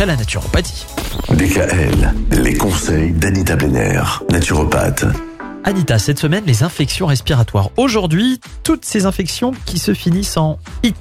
après la naturopathie. DKL, les conseils d'Anita Benner, naturopathe. Anita, cette semaine, les infections respiratoires. Aujourd'hui, toutes ces infections qui se finissent en IT.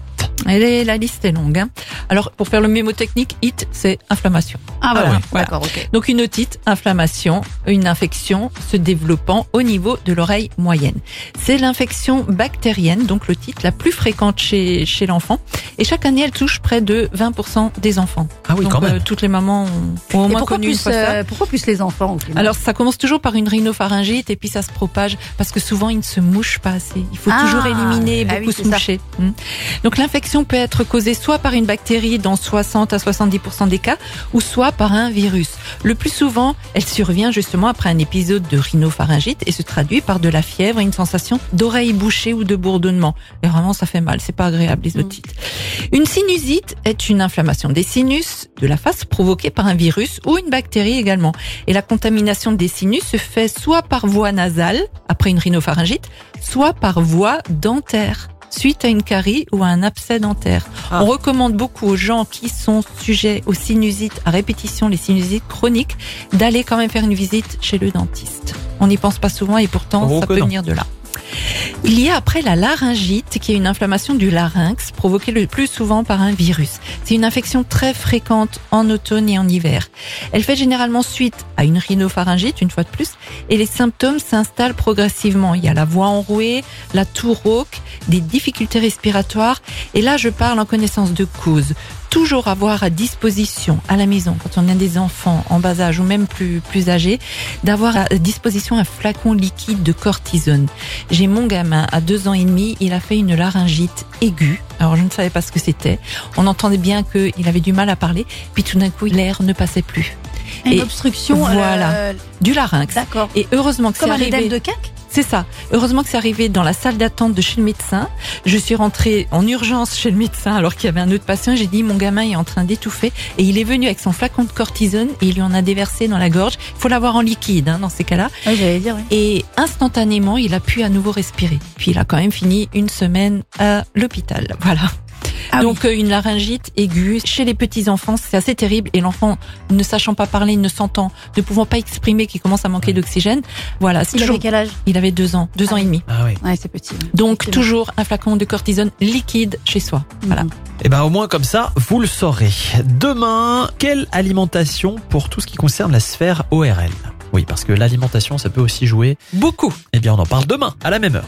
Elle est, la liste est longue. Hein. Alors, pour faire le mémotechnique, IT, c'est inflammation. Ah, voilà. oui, voilà. D'accord, ok. Donc une otite, inflammation, une infection se développant au niveau de l'oreille moyenne. C'est l'infection bactérienne, donc l'otite, la plus fréquente chez, chez l'enfant. Et chaque année, elle touche près de 20% des enfants. Ah oui, donc, quand même. euh, toutes les mamans ont, ont au moins pourquoi connu une plus, fois ça. euh, pourquoi plus les enfants Alors ça commence toujours par une rhinopharyngite et puis ça se propage parce que souvent ils ne se mouchent pas assez. Il faut Ah, toujours éliminer, ah beaucoup oui, se ça. moucher. Hmm. Donc l'infection peut être causée soit par une bactérie dans 60 à 70% des cas ou soit par un virus. Le plus souvent, elle survient justement après un épisode de rhinopharyngite et se traduit par de la fièvre et une sensation d'oreille bouchée ou de bourdonnement. Et vraiment ça fait mal, c'est pas agréable les otites. Une sinusite est une inflammation des sinus de la face provoquée par un virus ou une bactérie également. Et la contamination des sinus se fait soit par voie nasale, après une rhinopharyngite, soit par voie dentaire suite à une carie ou à un abcès dentaire. Ah. On recommande beaucoup aux gens qui sont sujets aux sinusites à répétition, les sinusites chroniques, d'aller quand même faire une visite chez le dentiste. On n'y pense pas souvent et pourtant ça peut non. venir de là. Il y a après la laryngite, qui est une inflammation du larynx provoquée le plus souvent par un virus. C'est une infection très fréquente en automne et en hiver. Elle fait généralement suite à une rhinopharyngite, une fois de plus, et les symptômes s'installent progressivement. Il y a la voix enrouée, la toux rauque, des difficultés respiratoires, et là je parle en connaissance de cause. Toujours avoir à disposition à la maison, quand on a des enfants en bas âge ou même plus, plus âgés, d'avoir à disposition un flacon liquide de cortisone. J'ai mon gamin à deux ans et demi, il a fait une laryngite aiguë. Alors je ne savais pas ce que c'était. On entendait bien qu'il avait du mal à parler, puis tout d'un coup l'air ne passait plus. Une et obstruction. voilà. euh, Du larynx. D'accord. Et heureusement que c'est Comme un arrivé. de cac? C'est ça. Heureusement que c'est arrivé dans la salle d'attente de chez le médecin. Je suis rentrée en urgence chez le médecin alors qu'il y avait un autre patient. J'ai dit mon gamin est en train d'étouffer et il est venu avec son flacon de cortisone et il lui en a déversé dans la gorge. Il faut l'avoir en liquide hein, dans ces cas-là. Oui, j'allais dire. oui. Et instantanément, il a pu à nouveau respirer. Puis il a quand même fini une semaine à l'hôpital. Voilà. Ah Donc euh, une laryngite aiguë chez les petits enfants, c'est assez terrible. Et l'enfant, ne sachant pas parler, ne sentant, ne pouvant pas exprimer, qui commence à manquer d'oxygène. Voilà, c'est Il toujours. avait quel âge? Il avait deux ans, deux Ah ans et demi. Ah oui. Ouais, c'est petit. ouais. Donc toujours un flacon de cortisone liquide chez soi. Voilà. Mhm. Et ben au moins comme ça, vous le saurez. Demain, quelle alimentation pour tout ce qui concerne la sphère ORL Oui, parce que l'alimentation, ça peut aussi jouer beaucoup. Eh bien, on en parle demain, à la même heure.